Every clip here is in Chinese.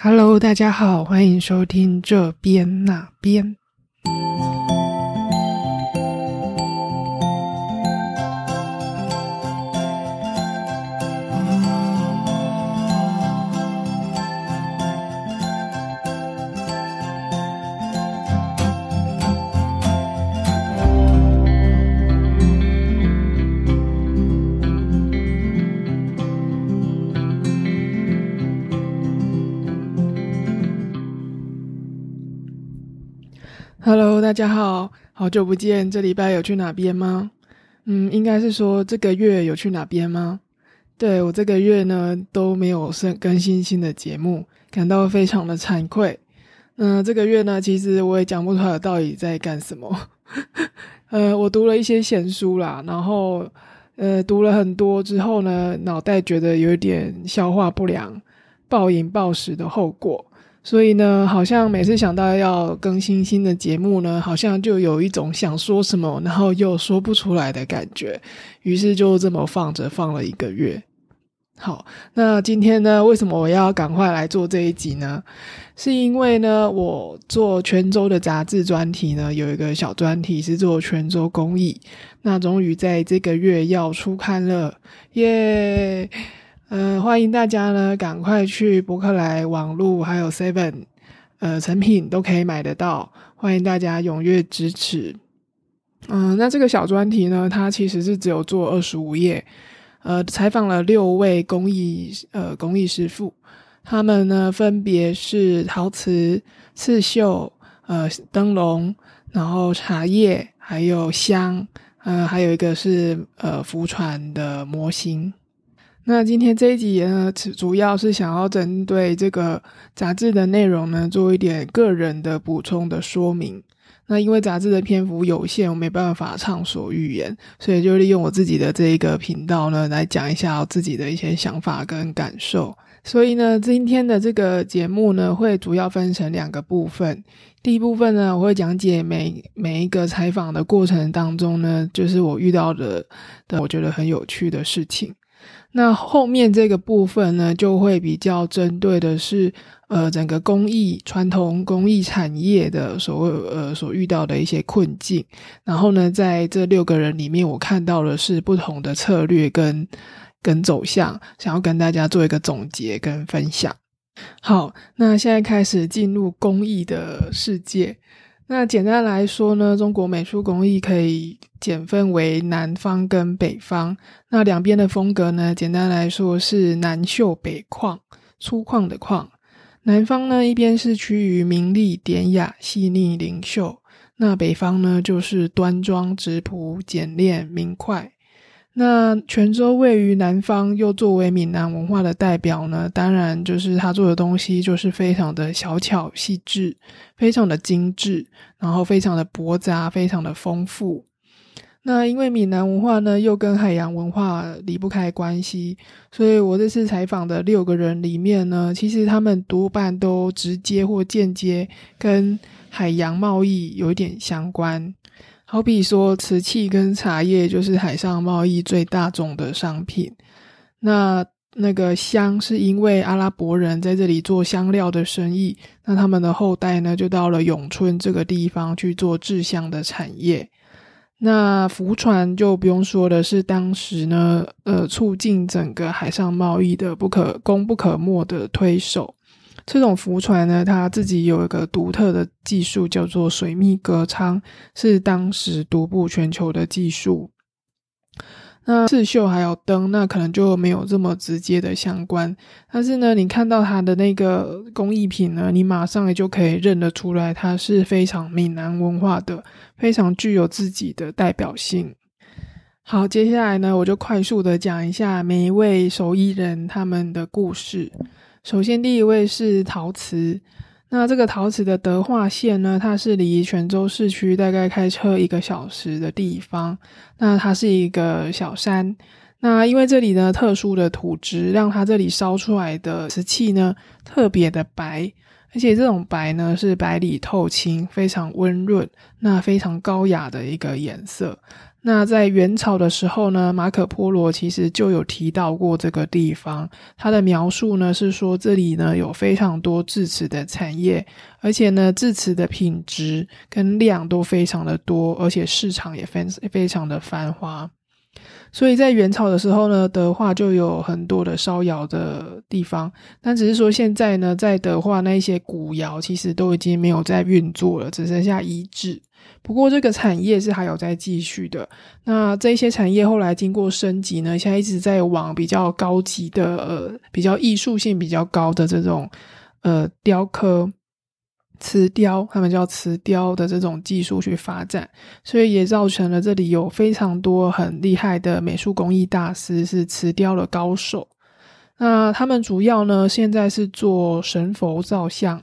Hello，大家好，欢迎收听这边那边。Hello，大家好，好久不见。这礼拜有去哪边吗？嗯，应该是说这个月有去哪边吗？对我这个月呢都没有更更新新的节目，感到非常的惭愧。嗯，这个月呢，其实我也讲不出来到底在干什么。呃，我读了一些闲书啦，然后呃读了很多之后呢，脑袋觉得有点消化不良，暴饮暴食的后果。所以呢，好像每次想到要更新新的节目呢，好像就有一种想说什么，然后又说不出来的感觉。于是就这么放着放了一个月。好，那今天呢，为什么我要赶快来做这一集呢？是因为呢，我做泉州的杂志专题呢，有一个小专题是做泉州公益，那终于在这个月要出刊了，耶！呃，欢迎大家呢，赶快去博客来网络还有 Seven，呃，成品都可以买得到。欢迎大家踊跃支持。嗯，那这个小专题呢，它其实是只有做二十五页，呃，采访了六位工艺呃工艺师傅，他们呢分别是陶瓷、刺绣、呃灯笼，然后茶叶，还有香，呃，还有一个是呃浮船的模型。那今天这一集呢，主要是想要针对这个杂志的内容呢，做一点个人的补充的说明。那因为杂志的篇幅有限，我没办法畅所欲言，所以就利用我自己的这一个频道呢，来讲一下自己的一些想法跟感受。所以呢，今天的这个节目呢，会主要分成两个部分。第一部分呢，我会讲解每每一个采访的过程当中呢，就是我遇到的的我觉得很有趣的事情。那后面这个部分呢，就会比较针对的是，呃，整个工艺传统工艺产业的所谓呃所遇到的一些困境。然后呢，在这六个人里面，我看到的是不同的策略跟跟走向，想要跟大家做一个总结跟分享。好，那现在开始进入工艺的世界。那简单来说呢，中国美术工艺可以简分为南方跟北方。那两边的风格呢，简单来说是南秀北旷，粗犷的犷。南方呢，一边是趋于明丽典雅、细腻灵秀；那北方呢，就是端庄质朴、简练明快。那泉州位于南方，又作为闽南文化的代表呢，当然就是他做的东西就是非常的小巧细致，非常的精致，然后非常的驳杂，非常的丰富。那因为闽南文化呢，又跟海洋文化离不开关系，所以我这次采访的六个人里面呢，其实他们多半都直接或间接跟海洋贸易有一点相关。好比说，瓷器跟茶叶就是海上贸易最大众的商品。那那个香是因为阿拉伯人在这里做香料的生意，那他们的后代呢就到了永春这个地方去做制香的产业。那浮船就不用说的是当时呢，呃，促进整个海上贸易的不可功不可没的推手。这种浮船呢，它自己有一个独特的技术，叫做水密隔舱，是当时独步全球的技术。那刺绣还有灯，那可能就没有这么直接的相关。但是呢，你看到它的那个工艺品呢，你马上也就可以认得出来，它是非常闽南文化的，非常具有自己的代表性。好，接下来呢，我就快速的讲一下每一位手艺人他们的故事。首先，第一位是陶瓷。那这个陶瓷的德化县呢，它是离泉州市区大概开车一个小时的地方。那它是一个小山。那因为这里呢特殊的土质，让它这里烧出来的瓷器呢特别的白，而且这种白呢是白里透青，非常温润，那非常高雅的一个颜色。那在元朝的时候呢，马可波罗其实就有提到过这个地方。他的描述呢是说，这里呢有非常多制瓷的产业，而且呢制瓷的品质跟量都非常的多，而且市场也非非常的繁华。所以在元朝的时候呢，德化就有很多的烧窑的地方，但只是说现在呢，在德化那一些古窑其实都已经没有在运作了，只剩下遗址。不过这个产业是还有在继续的。那这些产业后来经过升级呢，现在一直在往比较高级的、呃，比较艺术性比较高的这种呃雕刻。瓷雕，他们叫瓷雕的这种技术去发展，所以也造成了这里有非常多很厉害的美术工艺大师，是瓷雕的高手。那他们主要呢，现在是做神佛造像，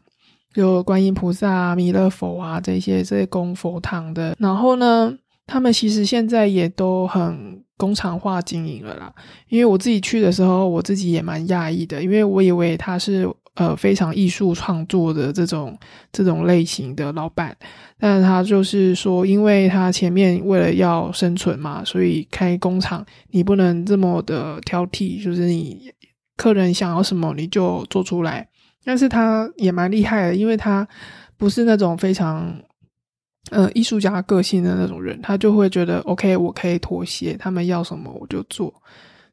就观音菩萨、弥勒佛啊这些这些供佛堂的。然后呢，他们其实现在也都很工厂化经营了啦。因为我自己去的时候，我自己也蛮讶异的，因为我以为他是。呃，非常艺术创作的这种这种类型的老板，但他就是说，因为他前面为了要生存嘛，所以开工厂，你不能这么的挑剔，就是你客人想要什么你就做出来。但是他也蛮厉害的，因为他不是那种非常呃艺术家个性的那种人，他就会觉得 OK，我可以妥协，他们要什么我就做。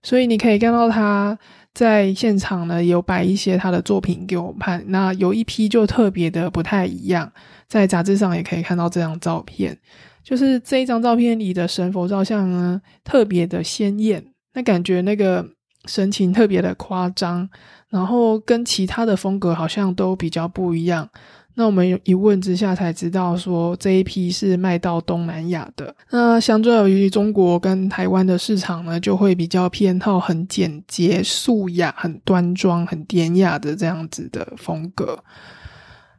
所以你可以看到他。在现场呢，有摆一些他的作品给我们看。那有一批就特别的不太一样，在杂志上也可以看到这张照片。就是这一张照片里的神佛照相呢，特别的鲜艳，那感觉那个神情特别的夸张，然后跟其他的风格好像都比较不一样。那我们一问之下才知道，说这一批是卖到东南亚的。那相对于中国跟台湾的市场呢，就会比较偏好很简洁、素雅、很端庄、很典雅的这样子的风格。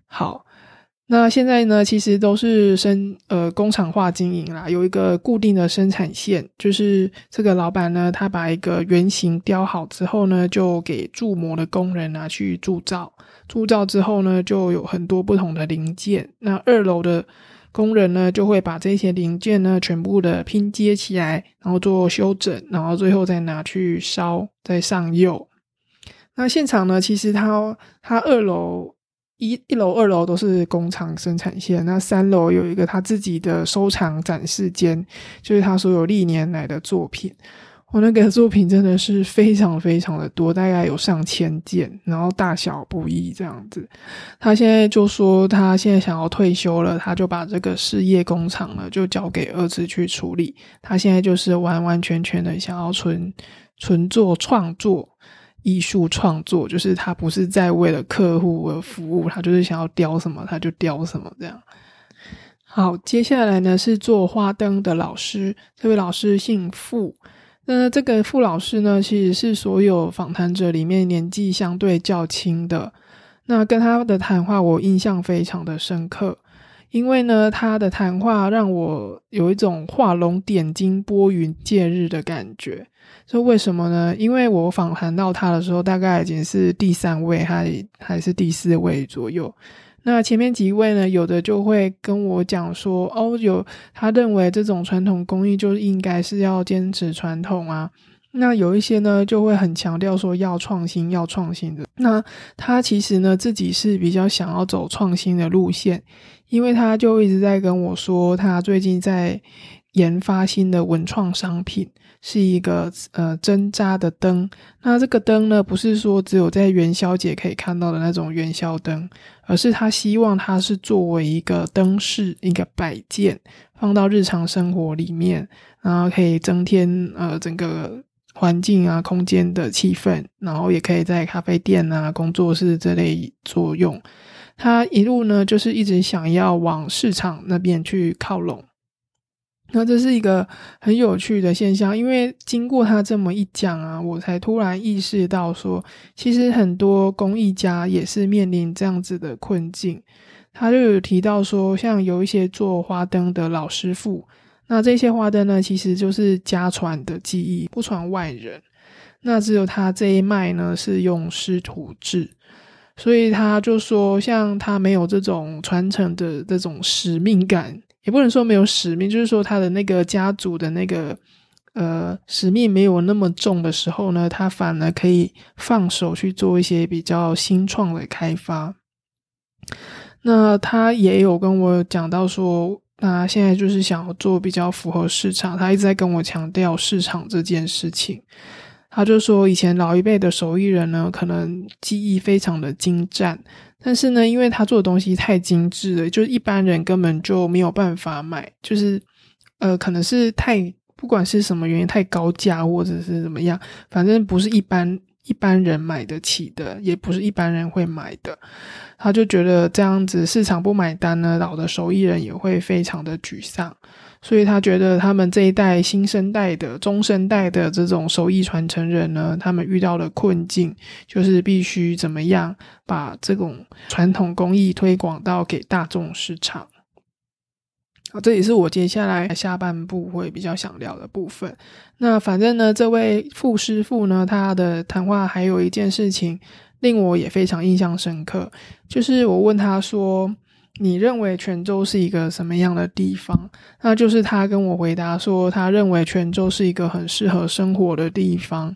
好。那现在呢，其实都是生呃工厂化经营啦，有一个固定的生产线，就是这个老板呢，他把一个原型雕好之后呢，就给铸模的工人拿去铸造，铸造之后呢，就有很多不同的零件。那二楼的工人呢，就会把这些零件呢全部的拼接起来，然后做修整，然后最后再拿去烧，再上釉。那现场呢，其实他他二楼。一一楼、二楼都是工厂生产线，那三楼有一个他自己的收藏展示间，就是他所有历年来的作品。我那个作品真的是非常非常的多，大概有上千件，然后大小不一这样子。他现在就说他现在想要退休了，他就把这个事业工厂呢就交给儿子去处理。他现在就是完完全全的想要纯纯做创作。艺术创作就是他不是在为了客户而服务，他就是想要雕什么他就雕什么这样。好，接下来呢是做花灯的老师，这位老师姓傅。那这个傅老师呢，其实是所有访谈者里面年纪相对较轻的。那跟他的谈话，我印象非常的深刻，因为呢，他的谈话让我有一种画龙点睛、拨云见日的感觉。说为什么呢？因为我访谈到他的时候，大概已经是第三位，还还是第四位左右。那前面几位呢，有的就会跟我讲说，哦，有他认为这种传统工艺就应该是要坚持传统啊。那有一些呢，就会很强调说要创新，要创新的。那他其实呢，自己是比较想要走创新的路线，因为他就一直在跟我说，他最近在研发新的文创商品。是一个呃针扎的灯，那这个灯呢，不是说只有在元宵节可以看到的那种元宵灯，而是他希望它是作为一个灯饰、一个摆件，放到日常生活里面，然后可以增添呃整个环境啊空间的气氛，然后也可以在咖啡店啊、工作室这类作用。他一路呢，就是一直想要往市场那边去靠拢。那这是一个很有趣的现象，因为经过他这么一讲啊，我才突然意识到说，其实很多工艺家也是面临这样子的困境。他就有提到说，像有一些做花灯的老师傅，那这些花灯呢，其实就是家传的技艺，不传外人。那只有他这一脉呢，是用师徒制，所以他就说，像他没有这种传承的这种使命感。也不能说没有使命，就是说他的那个家族的那个呃使命没有那么重的时候呢，他反而可以放手去做一些比较新创的开发。那他也有跟我讲到说，那现在就是想要做比较符合市场，他一直在跟我强调市场这件事情。他就说，以前老一辈的手艺人呢，可能技艺非常的精湛，但是呢，因为他做的东西太精致了，就是一般人根本就没有办法买，就是呃，可能是太不管是什么原因太高价，或者是怎么样，反正不是一般一般人买得起的，也不是一般人会买的。他就觉得这样子市场不买单呢，老的手艺人也会非常的沮丧。所以他觉得他们这一代新生代的中生代的这种手艺传承人呢，他们遇到的困境就是必须怎么样把这种传统工艺推广到给大众市场。啊，这也是我接下来下半部会比较想聊的部分。那反正呢，这位傅师傅呢，他的谈话还有一件事情令我也非常印象深刻，就是我问他说。你认为泉州是一个什么样的地方？那就是他跟我回答说，他认为泉州是一个很适合生活的地方。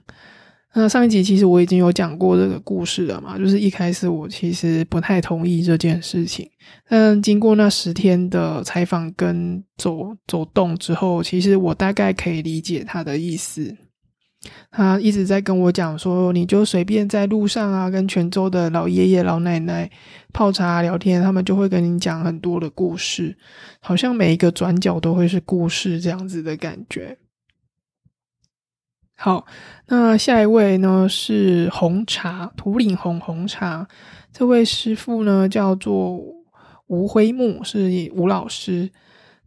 那上一集其实我已经有讲过这个故事了嘛，就是一开始我其实不太同意这件事情，但经过那十天的采访跟走走动之后，其实我大概可以理解他的意思。他一直在跟我讲说，你就随便在路上啊，跟泉州的老爷爷老奶奶泡茶聊天，他们就会跟你讲很多的故事，好像每一个转角都会是故事这样子的感觉。好，那下一位呢是红茶土岭红红茶，这位师傅呢叫做吴辉木，是吴老师。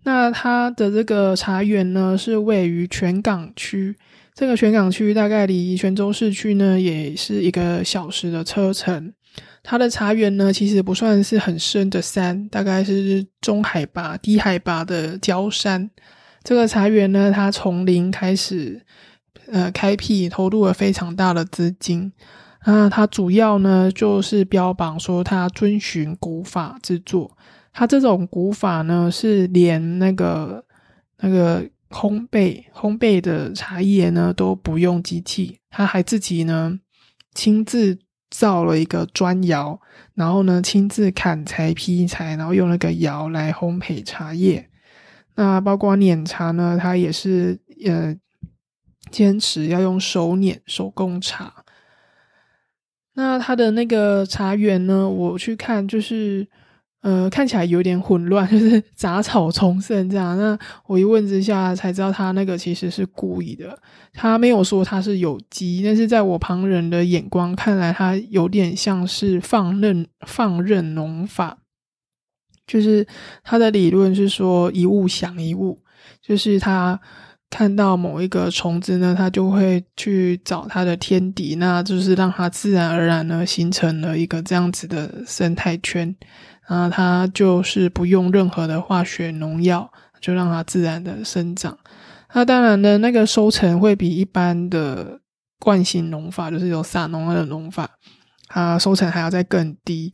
那他的这个茶园呢是位于泉港区。这个泉港区大概离泉州市区呢，也是一个小时的车程。它的茶园呢，其实不算是很深的山，大概是中海拔、低海拔的焦山。这个茶园呢，它从零开始，呃，开辟，投入了非常大的资金。那它主要呢，就是标榜说它遵循古法制作。它这种古法呢，是连那个那个。烘焙烘焙的茶叶呢都不用机器，他还自己呢亲自造了一个砖窑，然后呢亲自砍柴劈柴，然后用那个窑来烘焙茶叶。那包括碾茶呢，他也是呃坚持要用手碾手工茶。那他的那个茶园呢，我去看就是。呃，看起来有点混乱，就是杂草丛生这样。那我一问之下才知道，他那个其实是故意的。他没有说他是有机，但是在我旁人的眼光看来，他有点像是放任放任农法。就是他的理论是说一物降一物，就是他看到某一个虫子呢，他就会去找它的天敌，那就是让它自然而然呢形成了一个这样子的生态圈。那，它就是不用任何的化学农药，就让它自然的生长。那当然呢，那个收成会比一般的惯性农法，就是有撒农药的农法，它收成还要再更低。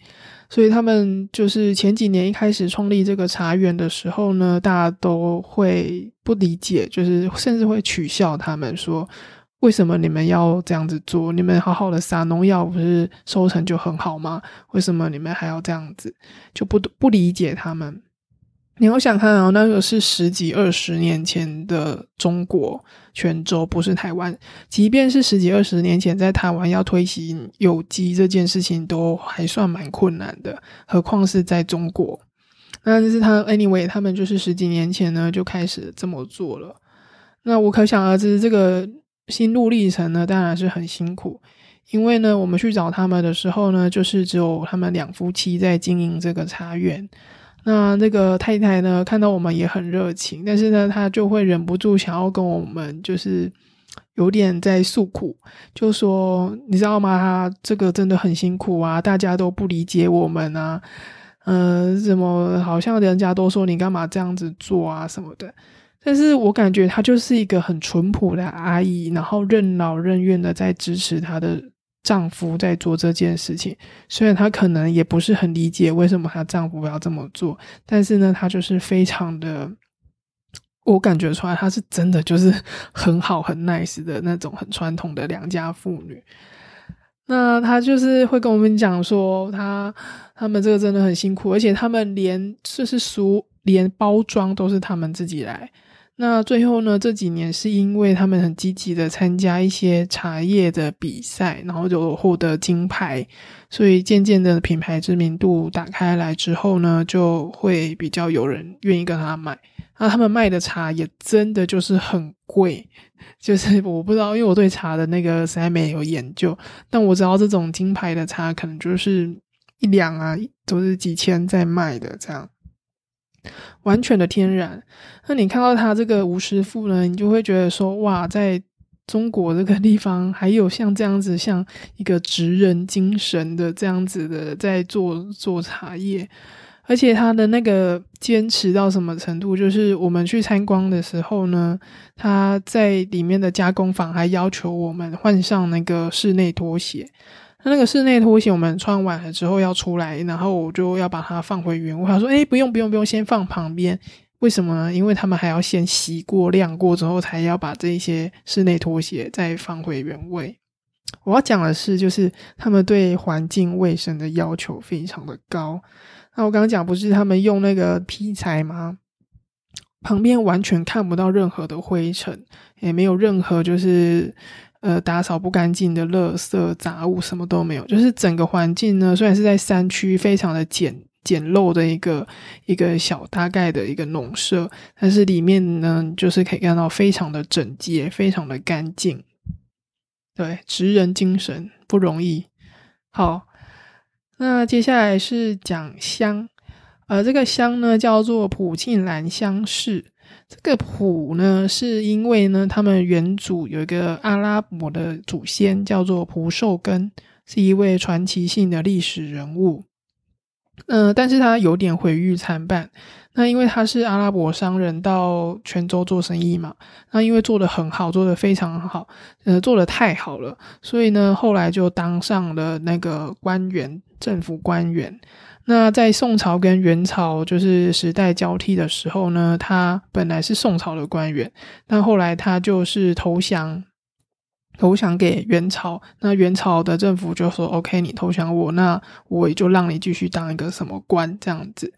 所以他们就是前几年一开始创立这个茶园的时候呢，大家都会不理解，就是甚至会取笑他们说。为什么你们要这样子做？你们好好的撒农药，不是收成就很好吗？为什么你们还要这样子？就不不理解他们。你要想看啊，那个是十几二十年前的中国泉州，不是台湾。即便是十几二十年前，在台湾要推行有机这件事情，都还算蛮困难的，何况是在中国。那就是他，anyway，他们就是十几年前呢就开始这么做了。那我可想而知，这个。心路历程呢，当然是很辛苦，因为呢，我们去找他们的时候呢，就是只有他们两夫妻在经营这个茶园。那那个太太呢，看到我们也很热情，但是呢，她就会忍不住想要跟我们，就是有点在诉苦，就说你知道吗？她这个真的很辛苦啊，大家都不理解我们啊，呃，怎么好像人家都说你干嘛这样子做啊什么的。但是我感觉她就是一个很淳朴的阿姨，然后任劳任怨的在支持她的丈夫在做这件事情。虽然她可能也不是很理解为什么她丈夫要这么做，但是呢，她就是非常的，我感觉出来她是真的就是很好很 nice 的那种很传统的良家妇女。那她就是会跟我们讲说，她他们这个真的很辛苦，而且他们连就是熟连包装都是他们自己来。那最后呢？这几年是因为他们很积极的参加一些茶叶的比赛，然后就获得金牌，所以渐渐的品牌知名度打开来之后呢，就会比较有人愿意跟他买。那他们卖的茶也真的就是很贵，就是我不知道，因为我对茶的那个实在没有研究，但我知道这种金牌的茶可能就是一两啊，都是几千在卖的这样。完全的天然，那你看到他这个吴师傅呢，你就会觉得说，哇，在中国这个地方还有像这样子，像一个职人精神的这样子的在做做茶叶，而且他的那个坚持到什么程度，就是我们去参观的时候呢，他在里面的加工坊还要求我们换上那个室内拖鞋。那个室内拖鞋我们穿完了之后要出来，然后我就要把它放回原位。他说：“哎，不用不用不用，先放旁边。为什么呢？因为他们还要先洗过、晾过之后，才要把这些室内拖鞋再放回原位。”我要讲的是，就是他们对环境卫生的要求非常的高。那我刚刚讲不是他们用那个皮材吗？旁边完全看不到任何的灰尘，也没有任何就是。呃，打扫不干净的垃圾杂物什么都没有，就是整个环境呢，虽然是在山区，非常的简简陋的一个一个小大概的一个农舍，但是里面呢，就是可以看到非常的整洁，非常的干净。对，职人精神不容易。好，那接下来是讲香，呃，这个香呢叫做普庆兰香氏。这个普呢，是因为呢，他们原祖有一个阿拉伯的祖先叫做蒲寿根，是一位传奇性的历史人物。嗯，但是他有点毁誉参半。那因为他是阿拉伯商人到泉州做生意嘛，那因为做的很好，做的非常好，呃，做的太好了，所以呢，后来就当上了那个官员，政府官员。那在宋朝跟元朝就是时代交替的时候呢，他本来是宋朝的官员，但后来他就是投降，投降给元朝。那元朝的政府就说：“OK，你投降我，那我也就让你继续当一个什么官这样子。”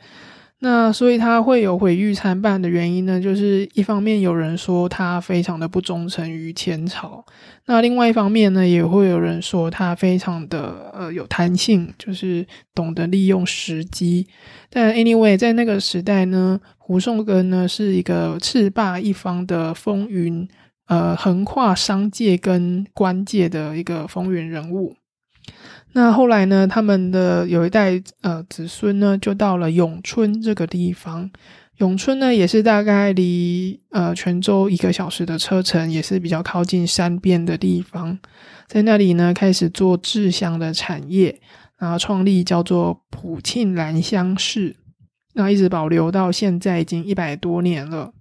那所以他会有毁誉参半的原因呢，就是一方面有人说他非常的不忠诚于前朝，那另外一方面呢，也会有人说他非常的呃有弹性，就是懂得利用时机。但 anyway，在那个时代呢，胡颂根呢是一个叱咤一方的风云，呃，横跨商界跟官界的一个风云人物。那后来呢？他们的有一代呃子孙呢，就到了永春这个地方。永春呢，也是大概离呃泉州一个小时的车程，也是比较靠近山边的地方。在那里呢，开始做制香的产业，然后创立叫做普庆兰香氏，那一直保留到现在已经一百多年了。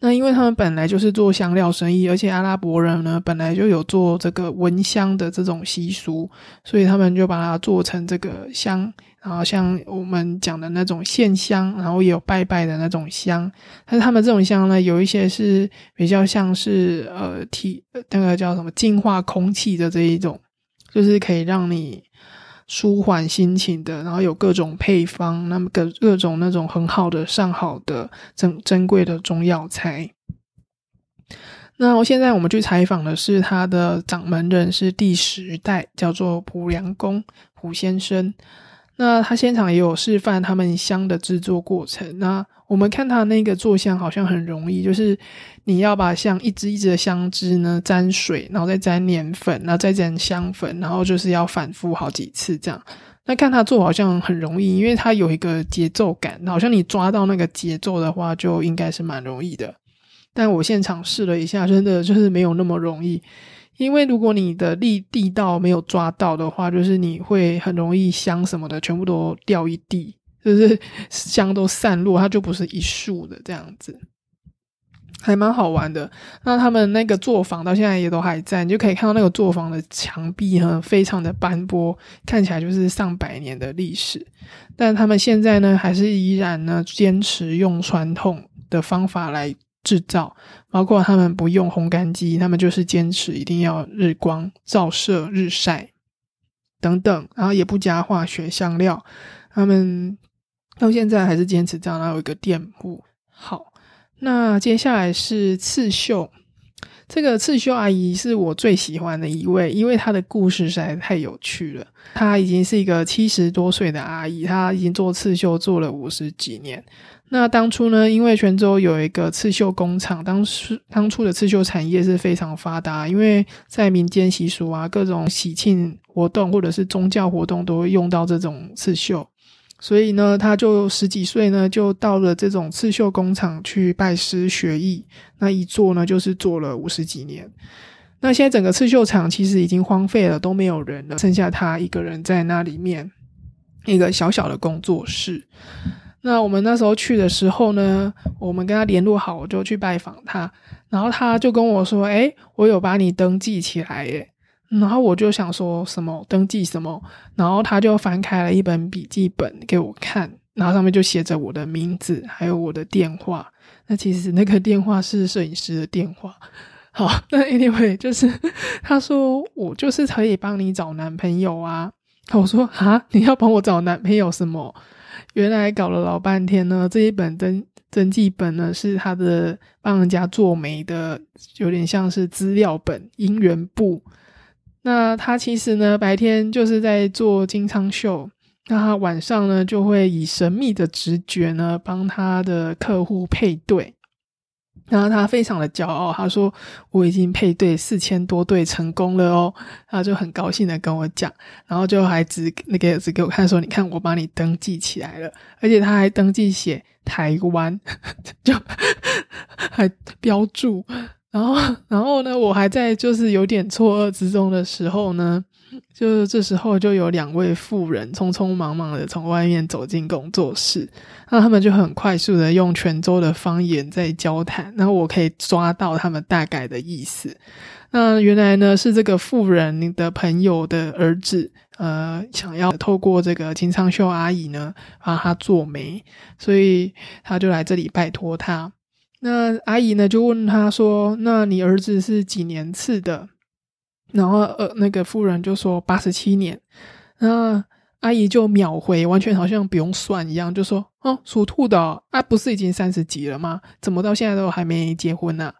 那因为他们本来就是做香料生意，而且阿拉伯人呢本来就有做这个闻香的这种习俗，所以他们就把它做成这个香，然后像我们讲的那种线香，然后也有拜拜的那种香。但是他们这种香呢，有一些是比较像是呃体那个叫什么净化空气的这一种，就是可以让你。舒缓心情的，然后有各种配方，那么各各种那种很好的上好的珍珍贵的中药材。那我现在我们去采访的是他的掌门人，是第十代，叫做蒲良公蒲先生。那他现场也有示范他们香的制作过程。那我们看他那个做香好像很容易，就是你要把香一支一支的香枝呢沾水，然后再沾粘粉，然后再沾香粉，然后就是要反复好几次这样。那看他做好像很容易，因为他有一个节奏感，好像你抓到那个节奏的话，就应该是蛮容易的。但我现场试了一下，真的就是没有那么容易。因为如果你的力地道没有抓到的话，就是你会很容易香什么的全部都掉一地，就是 香都散落，它就不是一束的这样子。还蛮好玩的。那他们那个作坊到现在也都还在，你就可以看到那个作坊的墙壁呢，非常的斑驳，看起来就是上百年的历史。但他们现在呢，还是依然呢坚持用传统的方法来制造，包括他们不用烘干机，他们就是坚持一定要日光照射、日晒等等，然后也不加化学香料。他们到现在还是坚持这样，然后有一个店铺。好。那接下来是刺绣，这个刺绣阿姨是我最喜欢的一位，因为她的故事实在太有趣了。她已经是一个七十多岁的阿姨，她已经做刺绣做了五十几年。那当初呢，因为泉州有一个刺绣工厂，当时当初的刺绣产业是非常发达，因为在民间习俗啊，各种喜庆活动或者是宗教活动都会用到这种刺绣。所以呢，他就十几岁呢，就到了这种刺绣工厂去拜师学艺。那一做呢，就是做了五十几年。那现在整个刺绣厂其实已经荒废了，都没有人了，剩下他一个人在那里面一个小小的工作室。那我们那时候去的时候呢，我们跟他联络好，我就去拜访他，然后他就跟我说：“哎，我有把你登记起来，耶。”然后我就想说什么登记什么，然后他就翻开了一本笔记本给我看，然后上面就写着我的名字，还有我的电话。那其实那个电话是摄影师的电话。好，那 anyway 就是 他说我就是可以帮你找男朋友啊。我说啊，你要帮我找男朋友什么？原来搞了老半天呢，这一本登登记本呢是他的帮人家做媒的，有点像是资料本、姻缘簿。那他其实呢，白天就是在做金昌秀，那他晚上呢，就会以神秘的直觉呢，帮他的客户配对。然后他非常的骄傲，他说：“我已经配对四千多对成功了哦。”他就很高兴的跟我讲，然后就还指那个指给我看，说：“你看，我帮你登记起来了，而且他还登记写台湾，就还标注。”然后，然后呢？我还在就是有点错愕之中的时候呢，就这时候就有两位妇人匆匆忙忙的从外面走进工作室，那他们就很快速的用泉州的方言在交谈，然后我可以抓到他们大概的意思。那原来呢是这个妇人的朋友的儿子，呃，想要透过这个金昌秀阿姨呢帮他做媒，所以他就来这里拜托他。那阿姨呢就问他说：“那你儿子是几年次的？”然后呃，那个妇人就说：“八十七年。”那阿姨就秒回，完全好像不用算一样，就说：“哦，属兔的啊，不是已经三十几了吗？怎么到现在都还没结婚呢？”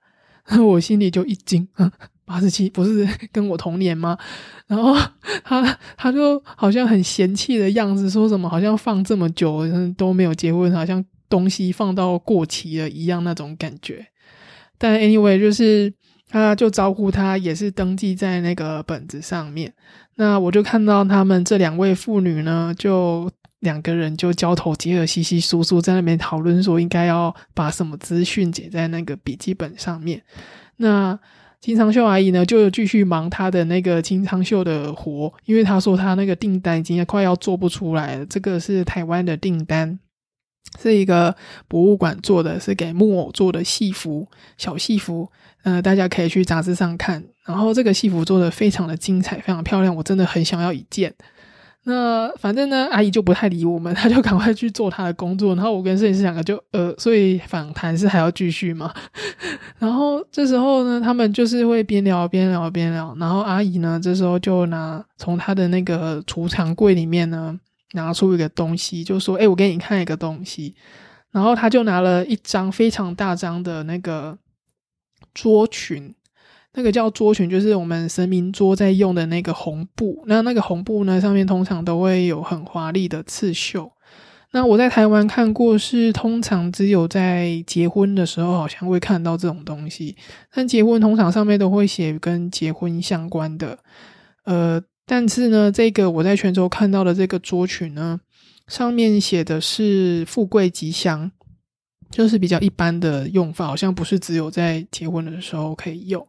我心里就一惊，八十七不是跟我同年吗？然后他他就好像很嫌弃的样子，说什么好像放这么久都没有结婚，好像。东西放到过期了一样那种感觉，但 anyway 就是他就招呼他也是登记在那个本子上面。那我就看到他们这两位妇女呢，就两个人就交头接耳、稀稀疏疏在那边讨论说应该要把什么资讯写在那个笔记本上面。那金昌秀阿姨呢就继续忙她的那个金昌秀的活，因为她说她那个订单已经快要做不出来了，这个是台湾的订单。是一个博物馆做的，是给木偶做的戏服，小戏服，呃，大家可以去杂志上看。然后这个戏服做的非常的精彩，非常漂亮，我真的很想要一件。那反正呢，阿姨就不太理我们，她就赶快去做她的工作。然后我跟摄影师两个就呃，所以访谈是还要继续嘛。然后这时候呢，他们就是会边聊边聊边聊。然后阿姨呢，这时候就拿从她的那个储藏柜里面呢。拿出一个东西，就说：“哎，我给你看一个东西。”然后他就拿了一张非常大张的那个桌裙，那个叫桌裙，就是我们神明桌在用的那个红布。那那个红布呢，上面通常都会有很华丽的刺绣。那我在台湾看过，是通常只有在结婚的时候好像会看到这种东西。但结婚通常上面都会写跟结婚相关的，呃。但是呢，这个我在泉州看到的这个桌裙呢，上面写的是“富贵吉祥”，就是比较一般的用法，好像不是只有在结婚的时候可以用。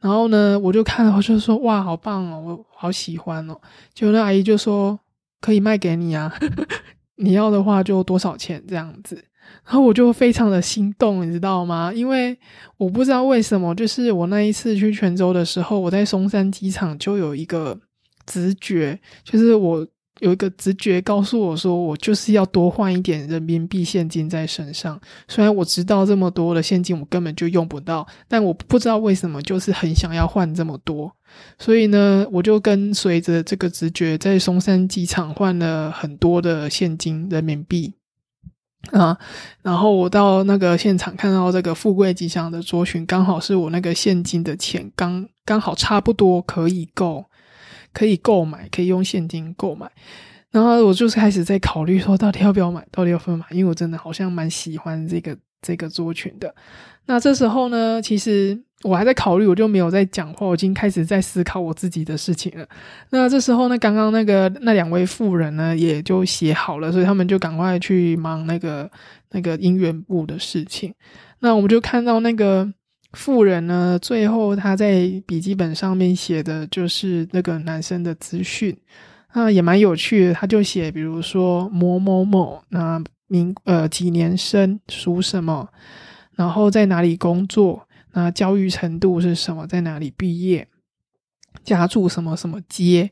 然后呢，我就看了，我就说：“哇，好棒哦，我好喜欢哦。”就那阿姨就说：“可以卖给你啊，你要的话就多少钱这样子。”然后我就非常的心动，你知道吗？因为我不知道为什么，就是我那一次去泉州的时候，我在松山机场就有一个直觉，就是我。有一个直觉告诉我说，我就是要多换一点人民币现金在身上。虽然我知道这么多的现金我根本就用不到，但我不知道为什么就是很想要换这么多。所以呢，我就跟随着这个直觉，在松山机场换了很多的现金人民币啊。然后我到那个现场看到这个富贵吉祥的桌群，刚好是我那个现金的钱刚刚好差不多可以够。可以购买，可以用现金购买，然后我就是开始在考虑说，到底要不要买，到底要不要买？因为我真的好像蛮喜欢这个这个桌裙的。那这时候呢，其实我还在考虑，我就没有在讲话，我已经开始在思考我自己的事情了。那这时候呢，刚刚那个那两位妇人呢，也就写好了，所以他们就赶快去忙那个那个姻缘部的事情。那我们就看到那个。富人呢，最后他在笔记本上面写的就是那个男生的资讯，那，也蛮有趣的。他就写，比如说某某某，那名呃几年生，属什么，然后在哪里工作，那教育程度是什么，在哪里毕业，家住什么什么街。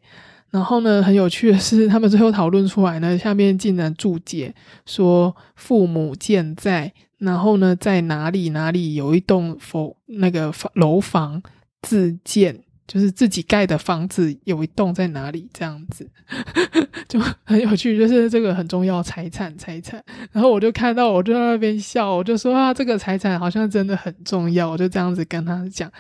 然后呢，很有趣的是，他们最后讨论出来呢，下面竟然注解说父母健在。然后呢，在哪里哪里有一栋否那个房楼房自建，就是自己盖的房子，有一栋在哪里这样子，就很有趣，就是这个很重要财产财产。然后我就看到，我就在那边笑，我就说啊，这个财产好像真的很重要，我就这样子跟他讲。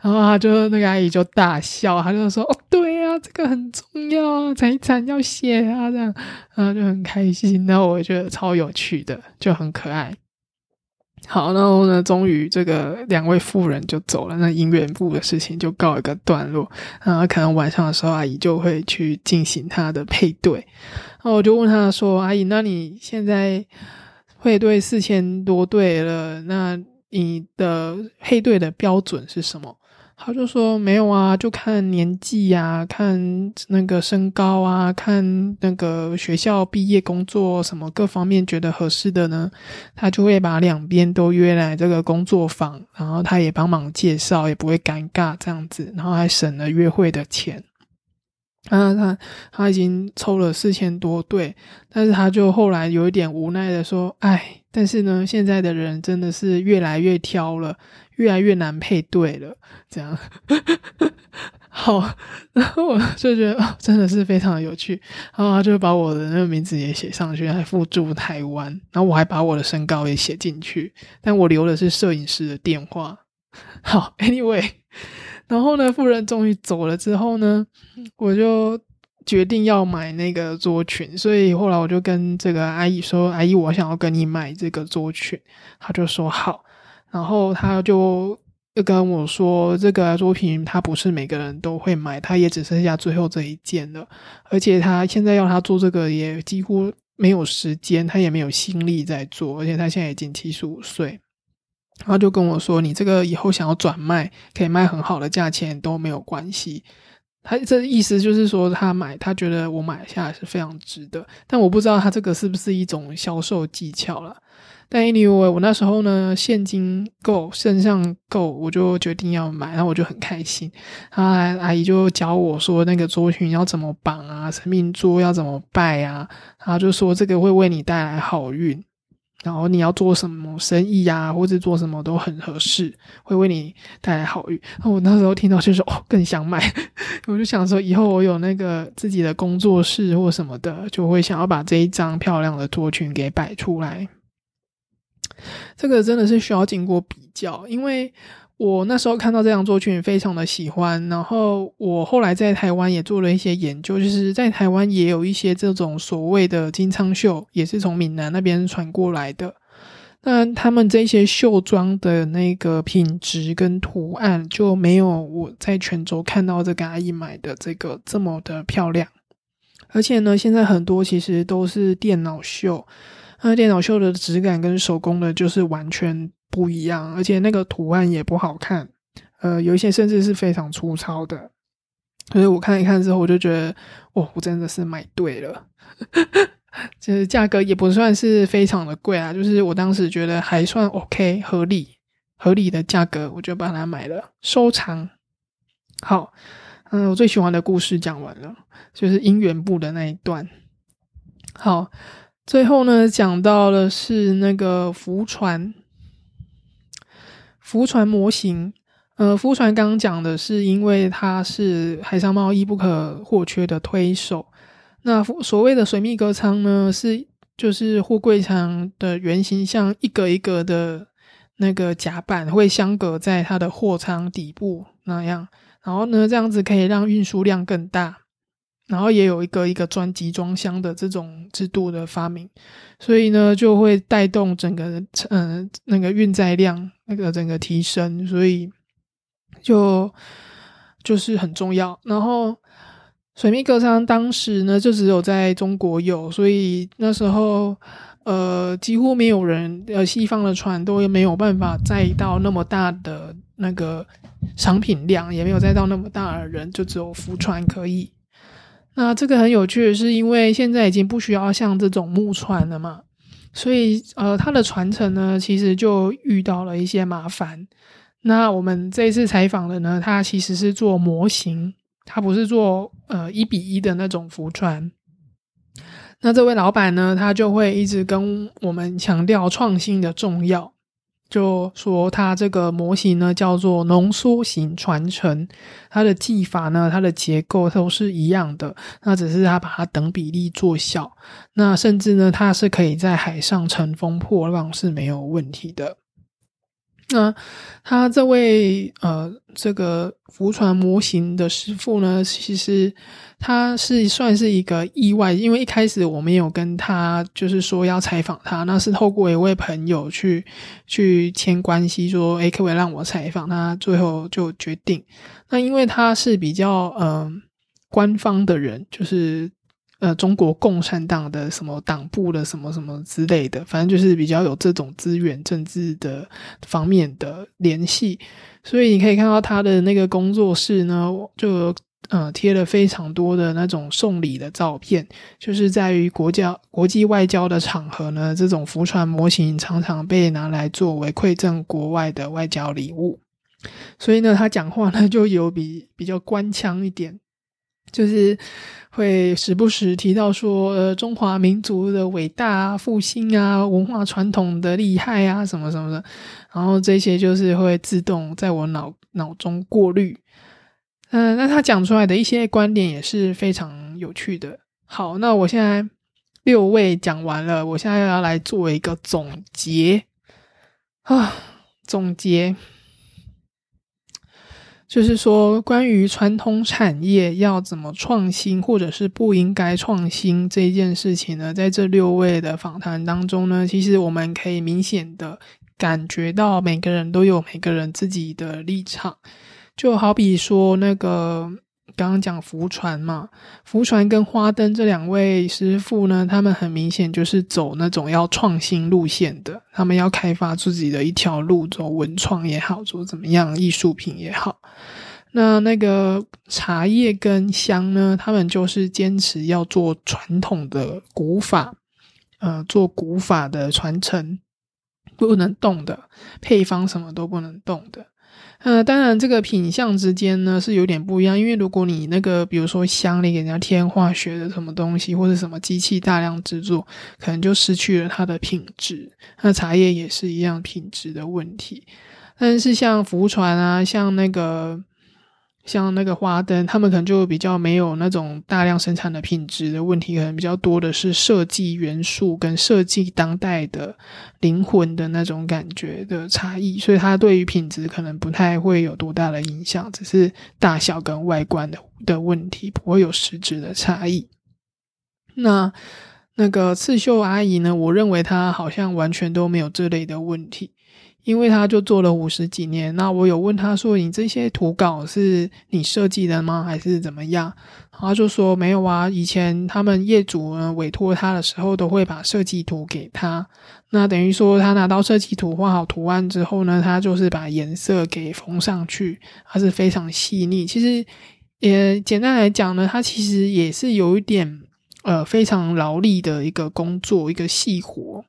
然后他就那个阿姨就大笑，他就说哦，对呀，这个很重要，财产要写啊，这样，然后就很开心。然后我觉得超有趣的，就很可爱。好，然后呢，终于这个两位妇人就走了，那姻缘部的事情就告一个段落。然后可能晚上的时候，阿姨就会去进行她的配对。然后我就问她说：“阿姨，那你现在配对四千多对了，那你的配对的标准是什么？”他就说没有啊，就看年纪呀，看那个身高啊，看那个学校毕业、工作什么各方面觉得合适的呢，他就会把两边都约来这个工作坊，然后他也帮忙介绍，也不会尴尬这样子，然后还省了约会的钱。啊，他他已经抽了四千多对，但是他就后来有一点无奈的说：“哎，但是呢，现在的人真的是越来越挑了。”越来越难配对了，这样 好，然后我就觉得哦真的是非常有趣，然后他就把我的那个名字也写上去，还附注台湾，然后我还把我的身高也写进去，但我留的是摄影师的电话。好，Anyway，然后呢，夫人终于走了之后呢，我就决定要买那个桌裙，所以后来我就跟这个阿姨说：“阿姨，我想要跟你买这个桌裙。”她就说：“好。”然后她就又跟我说，这个作品他不是每个人都会买，他也只剩下最后这一件了。而且他现在要他做这个也几乎没有时间，他也没有心力在做。而且他现在已经七十五岁，然后就跟我说：“你这个以后想要转卖，可以卖很好的价钱都没有关系。”他这意思就是说，他买他觉得我买下来是非常值得，但我不知道他这个是不是一种销售技巧了。但 anyway，我那时候呢，现金够，身上够，我就决定要买，然后我就很开心。然后阿姨就教我说，那个桌裙要怎么绑啊，神明桌要怎么拜啊，然后就说这个会为你带来好运，然后你要做什么生意呀，或者做什么都很合适，会为你带来好运。那我那时候听到就说，哦，更想买。我就想说，以后我有那个自己的工作室或什么的，就会想要把这一张漂亮的桌裙给摆出来。这个真的是需要经过比较，因为我那时候看到这张作品非常的喜欢，然后我后来在台湾也做了一些研究，就是在台湾也有一些这种所谓的金昌绣，也是从闽南那边传过来的。那他们这些绣装的那个品质跟图案就没有我在泉州看到这个阿姨买的这个这么的漂亮，而且呢，现在很多其实都是电脑绣。那电脑绣的质感跟手工的，就是完全不一样，而且那个图案也不好看，呃，有一些甚至是非常粗糙的。所以我看一看之后，我就觉得，哦，我真的是买对了。就是价格也不算是非常的贵啊，就是我当时觉得还算 OK，合理合理的价格，我就把它买了收藏。好，嗯，我最喜欢的故事讲完了，就是姻缘部的那一段。好，最后呢，讲到的是那个浮船，浮船模型。呃，浮船刚刚讲的是，因为它是海上贸易不可或缺的推手。那所谓的水密隔舱呢，是就是货柜舱的原型，像一格一格的那个甲板会相隔在它的货舱底部那样，然后呢，这样子可以让运输量更大。然后也有一个一个专集装箱的这种制度的发明，所以呢就会带动整个嗯那个运载量那个整个提升，所以就就是很重要。然后水密隔舱当时呢就只有在中国有，所以那时候呃几乎没有人呃西方的船都没有办法载到那么大的那个商品量，也没有载到那么大的人，就只有浮船可以。那这个很有趣是，因为现在已经不需要像这种木船了嘛，所以呃，它的传承呢，其实就遇到了一些麻烦。那我们这一次采访的呢，它其实是做模型，它不是做呃一比一的那种浮船。那这位老板呢，他就会一直跟我们强调创新的重要。就说它这个模型呢叫做浓缩型传承，它的技法呢，它的结构都是一样的，那只是它把它等比例做小，那甚至呢，它是可以在海上乘风破浪是没有问题的。那他这位呃，这个浮船模型的师傅呢，其实他是算是一个意外，因为一开始我没有跟他就是说要采访他，那是透过一位朋友去去牵关系，说诶，可不可以让我采访他？最后就决定，那因为他是比较嗯官方的人，就是。呃，中国共产党的什么党部的什么什么之类的，反正就是比较有这种资源、政治的方面的联系，所以你可以看到他的那个工作室呢，就呃贴了非常多的那种送礼的照片，就是在于国家国际外交的场合呢，这种浮船模型常常被拿来作为馈赠国外的外交礼物，所以呢，他讲话呢就有比比较官腔一点。就是会时不时提到说，呃，中华民族的伟大复兴啊，文化传统的厉害啊，什么什么的，然后这些就是会自动在我脑脑中过滤。嗯，那他讲出来的一些观点也是非常有趣的。好，那我现在六位讲完了，我现在要来做一个总结啊，总结。就是说，关于传统产业要怎么创新，或者是不应该创新这件事情呢？在这六位的访谈当中呢，其实我们可以明显的感觉到，每个人都有每个人自己的立场，就好比说那个。刚刚讲浮船嘛，浮船跟花灯这两位师傅呢，他们很明显就是走那种要创新路线的，他们要开发自己的一条路，走文创也好，做怎么样艺术品也好。那那个茶叶跟香呢，他们就是坚持要做传统的古法，呃，做古法的传承，不能动的配方，什么都不能动的。呃，当然，这个品相之间呢是有点不一样，因为如果你那个，比如说箱里给人家添化学的什么东西，或者什么机器大量制作，可能就失去了它的品质。那茶叶也是一样品质的问题，但是像浮船啊，像那个。像那个花灯，他们可能就比较没有那种大量生产的品质的问题，可能比较多的是设计元素跟设计当代的灵魂的那种感觉的差异，所以它对于品质可能不太会有多大的影响，只是大小跟外观的的问题，不会有实质的差异。那那个刺绣阿姨呢？我认为她好像完全都没有这类的问题。因为他就做了五十几年，那我有问他说：“你这些图稿是你设计的吗？还是怎么样？”他就说：“没有啊，以前他们业主呢委托他的时候，都会把设计图给他。那等于说他拿到设计图画好图案之后呢，他就是把颜色给缝上去，它是非常细腻。其实也简单来讲呢，它其实也是有一点呃非常劳力的一个工作，一个细活，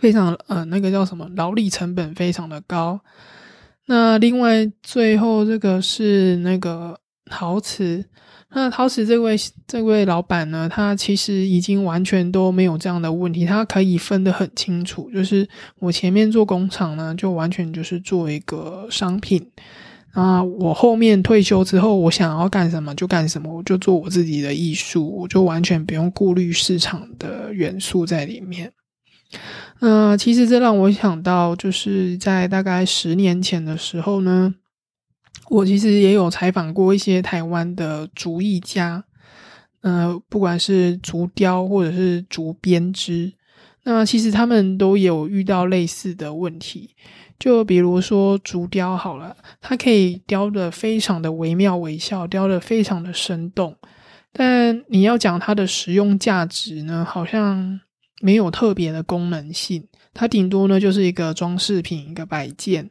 非常呃那个叫什么劳力成本非常的高。那另外最后这个是那个陶瓷。那陶瓷这位这位老板呢，他其实已经完全都没有这样的问题，他可以分得很清楚。就是我前面做工厂呢，就完全就是做一个商品啊。我后面退休之后，我想要干什么就干什么，我就做我自己的艺术，我就完全不用顾虑市场的元素在里面。那其实这让我想到，就是在大概十年前的时候呢。我其实也有采访过一些台湾的竹艺家，呃，不管是竹雕或者是竹编织，那其实他们都有遇到类似的问题。就比如说竹雕好了，它可以雕的非常的惟妙惟肖，雕的非常的生动，但你要讲它的实用价值呢，好像没有特别的功能性，它顶多呢就是一个装饰品，一个摆件。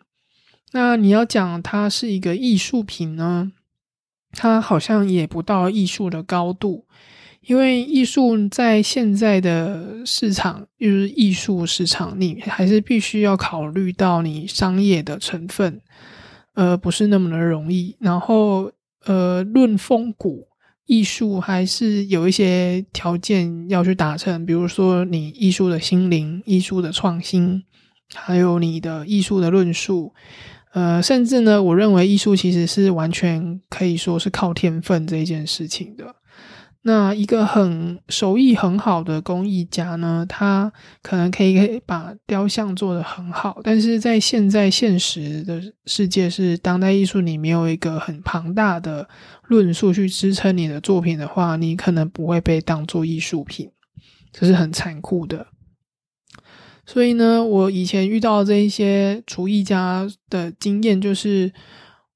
那你要讲它是一个艺术品呢，它好像也不到艺术的高度，因为艺术在现在的市场，就是艺术市场，你还是必须要考虑到你商业的成分，呃，不是那么的容易。然后，呃，论风骨，艺术还是有一些条件要去达成，比如说你艺术的心灵、艺术的创新，还有你的艺术的论述。呃，甚至呢，我认为艺术其实是完全可以说是靠天分这一件事情的。那一个很手艺很好的工艺家呢，他可能可以把雕像做得很好，但是在现在现实的世界，是当代艺术你没有一个很庞大的论述去支撑你的作品的话，你可能不会被当做艺术品，这是很残酷的。所以呢，我以前遇到这一些厨艺家的经验，就是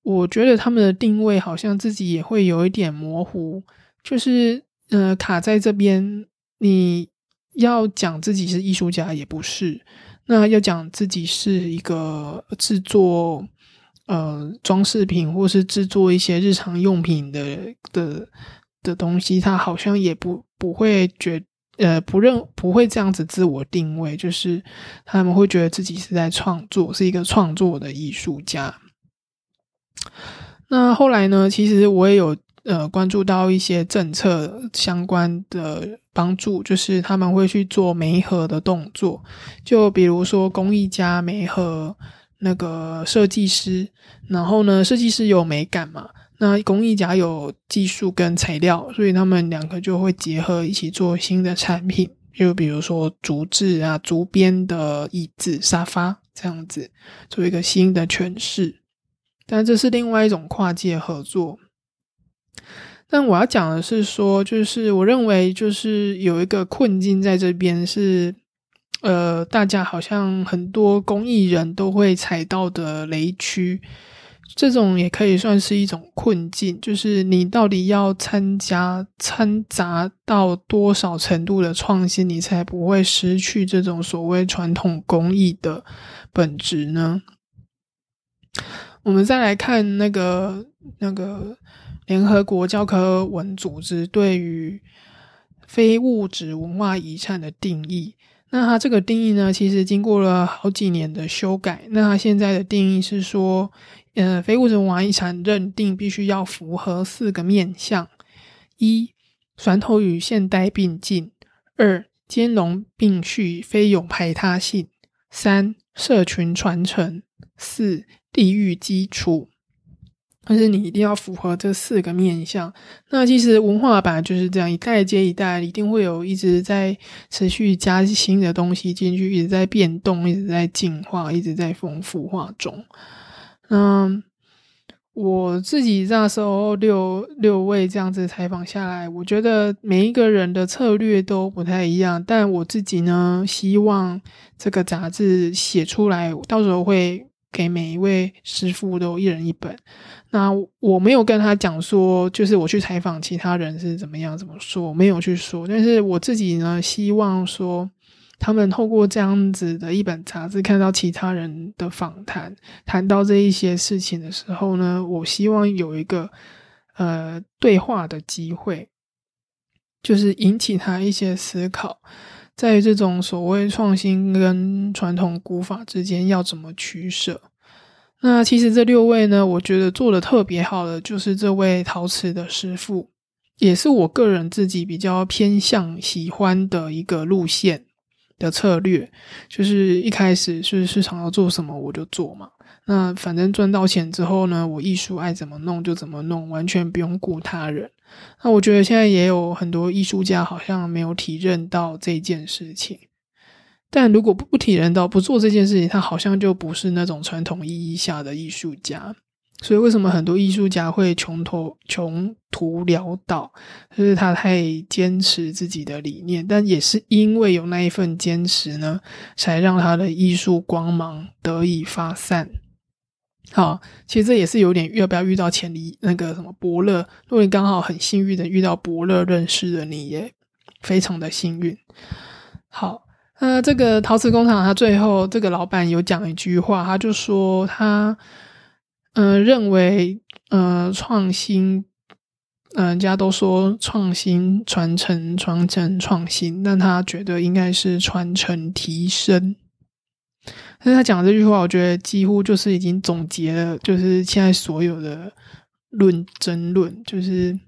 我觉得他们的定位好像自己也会有一点模糊，就是呃卡在这边。你要讲自己是艺术家也不是，那要讲自己是一个制作呃装饰品或是制作一些日常用品的的的东西，他好像也不不会觉。呃，不认不会这样子自我定位，就是他们会觉得自己是在创作，是一个创作的艺术家。那后来呢？其实我也有呃关注到一些政策相关的帮助，就是他们会去做媒合的动作，就比如说工艺家媒合那个设计师，然后呢，设计师有美感嘛。那工艺家有技术跟材料，所以他们两个就会结合一起做新的产品，就比如说竹制啊、竹编的椅子、沙发这样子，做一个新的诠释。但这是另外一种跨界合作。但我要讲的是说，就是我认为就是有一个困境在这边是，呃，大家好像很多工艺人都会踩到的雷区。这种也可以算是一种困境，就是你到底要参加掺杂到多少程度的创新，你才不会失去这种所谓传统工艺的本质呢？我们再来看那个那个联合国教科文组织对于非物质文化遗产的定义，那它这个定义呢，其实经过了好几年的修改，那它现在的定义是说。呃，非物质文化遗产认定必须要符合四个面向：一、传统与现代并进；二、兼容并蓄，非有排他性；三、社群传承；四、地域基础。但是你一定要符合这四个面向。那其实文化本来就是这样，一代接一代，一定会有一直在持续加新的东西进去，一直在变动，一直在进化，一直在丰富化中。嗯，我自己那时候六六位这样子采访下来，我觉得每一个人的策略都不太一样。但我自己呢，希望这个杂志写出来，到时候会给每一位师傅都一人一本。那我没有跟他讲说，就是我去采访其他人是怎么样怎么说，没有去说。但是我自己呢，希望说。他们透过这样子的一本杂志，看到其他人的访谈，谈到这一些事情的时候呢，我希望有一个呃对话的机会。就是引起他一些思考，在于这种所谓创新跟传统古法之间要怎么取舍。那其实这六位呢，我觉得做的特别好的就是这位陶瓷的师傅，也是我个人自己比较偏向喜欢的一个路线的策略，就是一开始是市场要做什么我就做嘛。那反正赚到钱之后呢，我艺术爱怎么弄就怎么弄，完全不用顾他人。那我觉得现在也有很多艺术家好像没有体认到这件事情。但如果不体认到不做这件事情，他好像就不是那种传统意义下的艺术家。所以为什么很多艺术家会穷途穷途潦倒？就是他太坚持自己的理念，但也是因为有那一份坚持呢，才让他的艺术光芒得以发散。好，其实这也是有点要不要遇到前离那个什么伯乐？如果你刚好很幸运的遇到伯乐认识了你，也非常的幸运。好，那这个陶瓷工厂，他最后这个老板有讲一句话，他就说他嗯认为呃创新，嗯人家都说创新传承传承创新，但他觉得应该是传承提升。但是他讲的这句话，我觉得几乎就是已经总结了，就是现在所有的论争论，就是，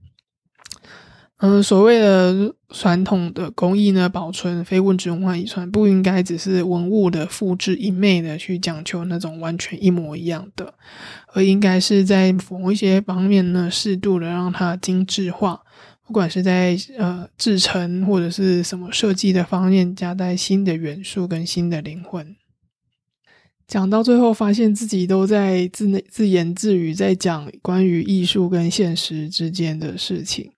嗯，所谓的传统的工艺呢，保存非物质文化遗产，不应该只是文物的复制一昧的去讲求那种完全一模一样的，而应该是在某一些方面呢，适度的让它精致化，不管是在呃制成或者是什么设计的方面，加带新的元素跟新的灵魂。讲到最后，发现自己都在自内自言自语，在讲关于艺术跟现实之间的事情。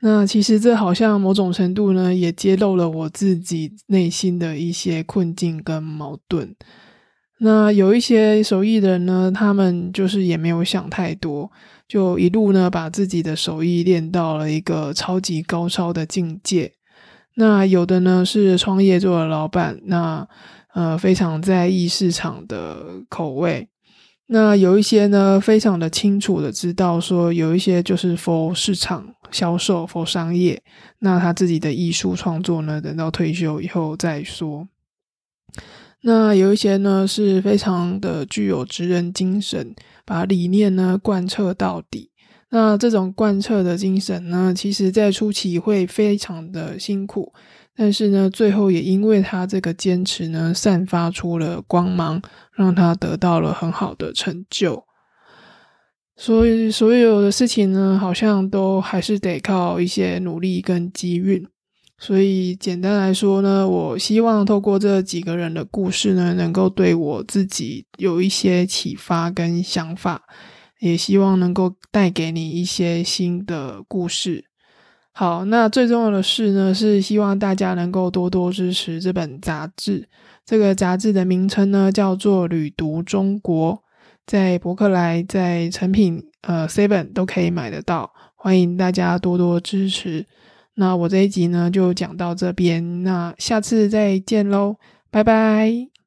那其实这好像某种程度呢，也揭露了我自己内心的一些困境跟矛盾。那有一些手艺人呢，他们就是也没有想太多，就一路呢把自己的手艺练到了一个超级高超的境界。那有的呢是创业做的老板，那。呃，非常在意市场的口味。那有一些呢，非常的清楚的知道说，有一些就是 for 市场销售，for 商业。那他自己的艺术创作呢，等到退休以后再说。那有一些呢，是非常的具有职人精神，把理念呢贯彻到底。那这种贯彻的精神呢，其实在初期会非常的辛苦。但是呢，最后也因为他这个坚持呢，散发出了光芒，让他得到了很好的成就。所以，所有的事情呢，好像都还是得靠一些努力跟机运。所以，简单来说呢，我希望透过这几个人的故事呢，能够对我自己有一些启发跟想法，也希望能够带给你一些新的故事。好，那最重要的是呢，是希望大家能够多多支持这本杂志。这个杂志的名称呢，叫做《旅读中国》，在博客来、在成品、呃 Seven 都可以买得到。欢迎大家多多支持。那我这一集呢，就讲到这边，那下次再见喽，拜拜。